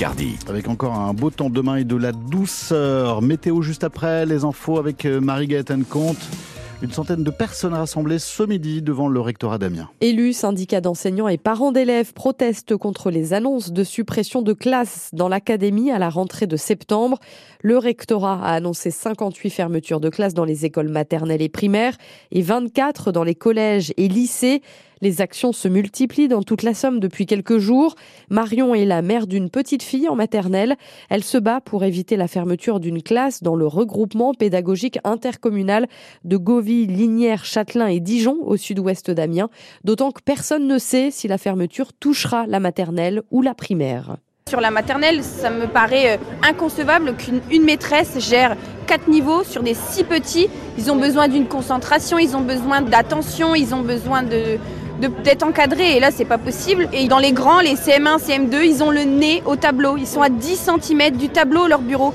Picardie. Avec encore un beau temps demain et de la douceur. Météo juste après, les infos avec euh, Marie-Gaëtane Comte. Une centaine de personnes rassemblées ce midi devant le rectorat d'Amiens. Élus, syndicats d'enseignants et parents d'élèves protestent contre les annonces de suppression de classes dans l'académie à la rentrée de septembre. Le rectorat a annoncé 58 fermetures de classes dans les écoles maternelles et primaires et 24 dans les collèges et lycées. Les actions se multiplient dans toute la Somme depuis quelques jours. Marion est la mère d'une petite fille en maternelle. Elle se bat pour éviter la fermeture d'une classe dans le regroupement pédagogique intercommunal de Govy, Lignières, Châtelain et Dijon au sud-ouest d'Amiens. D'autant que personne ne sait si la fermeture touchera la maternelle ou la primaire. Sur la maternelle, ça me paraît euh, inconcevable qu'une maîtresse gère quatre niveaux sur des si petits. Ils ont besoin d'une concentration, ils ont besoin d'attention, ils ont besoin de, d'être encadrés et là c'est pas possible. Et dans les grands, les CM1, CM2, ils ont le nez au tableau, ils sont à 10 cm du tableau leur bureau.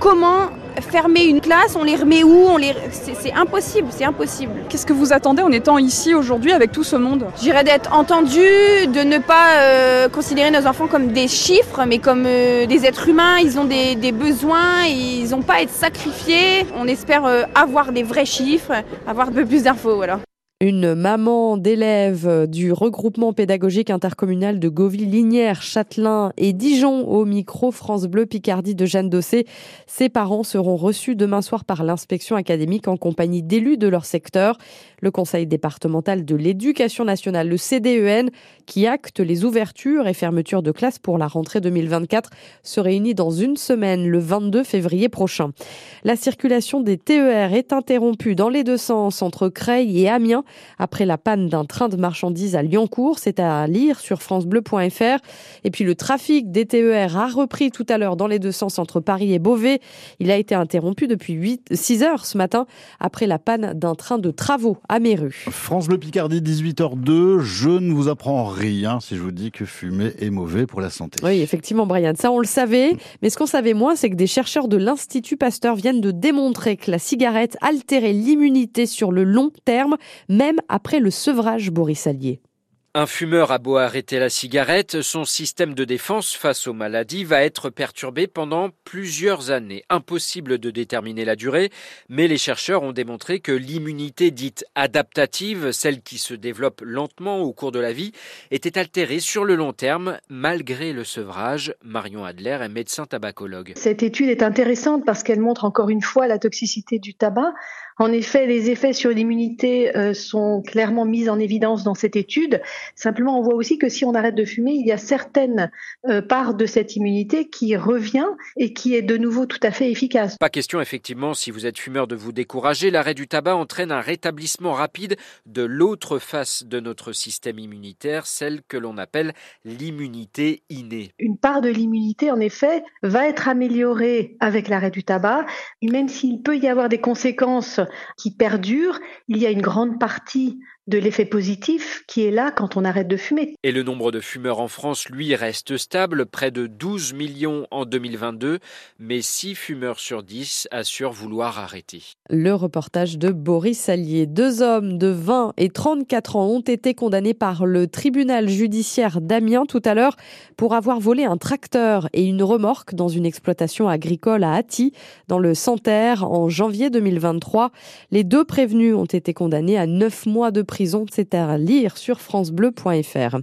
Comment fermer une classe, on les remet où? On les... C'est impossible, c'est impossible. Qu'est-ce que vous attendez en étant ici aujourd'hui avec tout ce monde? J'irais d'être entendu, de ne pas euh, considérer nos enfants comme des chiffres, mais comme euh, des êtres humains. Ils ont des, des besoins, ils n'ont pas à être sacrifiés. On espère euh, avoir des vrais chiffres, avoir un peu plus d'infos. Voilà. Une maman d'élèves du regroupement pédagogique intercommunal de Govy, Linière, Châtelain et Dijon au micro France Bleu Picardie de Jeanne Dossé. Ses parents seront reçus demain soir par l'inspection académique en compagnie d'élus de leur secteur. Le conseil départemental de l'éducation nationale, le CDEN, qui acte les ouvertures et fermetures de classes pour la rentrée 2024, se réunit dans une semaine, le 22 février prochain. La circulation des TER est interrompue dans les deux sens entre Creil et Amiens après la panne d'un train de marchandises à Lyoncourt. C'est à lire sur francebleu.fr. Et puis le trafic des TER a repris tout à l'heure dans les deux sens entre Paris et Beauvais. Il a été interrompu depuis 8, 6 heures ce matin après la panne d'un train de travaux à Méru. France Bleu Picardie, 18h02. Je ne vous apprends rien si je vous dis que fumer est mauvais pour la santé. Oui, effectivement, Brian. Ça, on le savait. Mais ce qu'on savait moins, c'est que des chercheurs de l'Institut Pasteur viennent de démontrer que la cigarette altérait l'immunité sur le long terme, même après le sevrage Boris Allier. Un fumeur a beau arrêter la cigarette, son système de défense face aux maladies va être perturbé pendant plusieurs années. Impossible de déterminer la durée, mais les chercheurs ont démontré que l'immunité dite adaptative, celle qui se développe lentement au cours de la vie, était altérée sur le long terme malgré le sevrage. Marion Adler est médecin tabacologue. Cette étude est intéressante parce qu'elle montre encore une fois la toxicité du tabac. En effet, les effets sur l'immunité euh, sont clairement mis en évidence dans cette étude. Simplement, on voit aussi que si on arrête de fumer, il y a certaines euh, parts de cette immunité qui revient et qui est de nouveau tout à fait efficace. Pas question, effectivement, si vous êtes fumeur, de vous décourager. L'arrêt du tabac entraîne un rétablissement rapide de l'autre face de notre système immunitaire, celle que l'on appelle l'immunité innée. Une part de l'immunité, en effet, va être améliorée avec l'arrêt du tabac, même s'il peut y avoir des conséquences qui perdure, il y a une grande partie de l'effet positif qui est là quand on arrête de fumer. Et le nombre de fumeurs en France, lui, reste stable, près de 12 millions en 2022, mais 6 fumeurs sur 10 assurent vouloir arrêter. Le reportage de Boris Allier. Deux hommes de 20 et 34 ans ont été condamnés par le tribunal judiciaire d'Amiens tout à l'heure pour avoir volé un tracteur et une remorque dans une exploitation agricole à Atty, dans le Santerre, en janvier 2023. Les deux prévenus ont été condamnés à 9 mois de prison. C'est à lire sur francebleu.fr.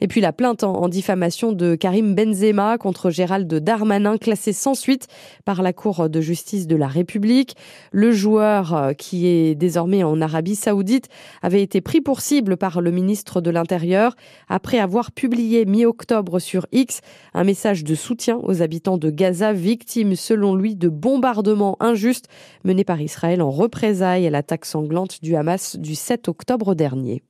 Et puis la plainte en, diffamation de Karim Benzema contre Gérald Darmanin, classée sans suite par la Cour de justice de la République. Le joueur, euh, qui est désormais en Arabie saoudite, avait été pris pour cible par le ministre de l'Intérieur après avoir publié mi-octobre sur X un message de soutien aux habitants de Gaza, victimes selon lui de bombardements injustes menés par Israël en représailles à l'attaque sanglante du Hamas du 7 octobre dernier.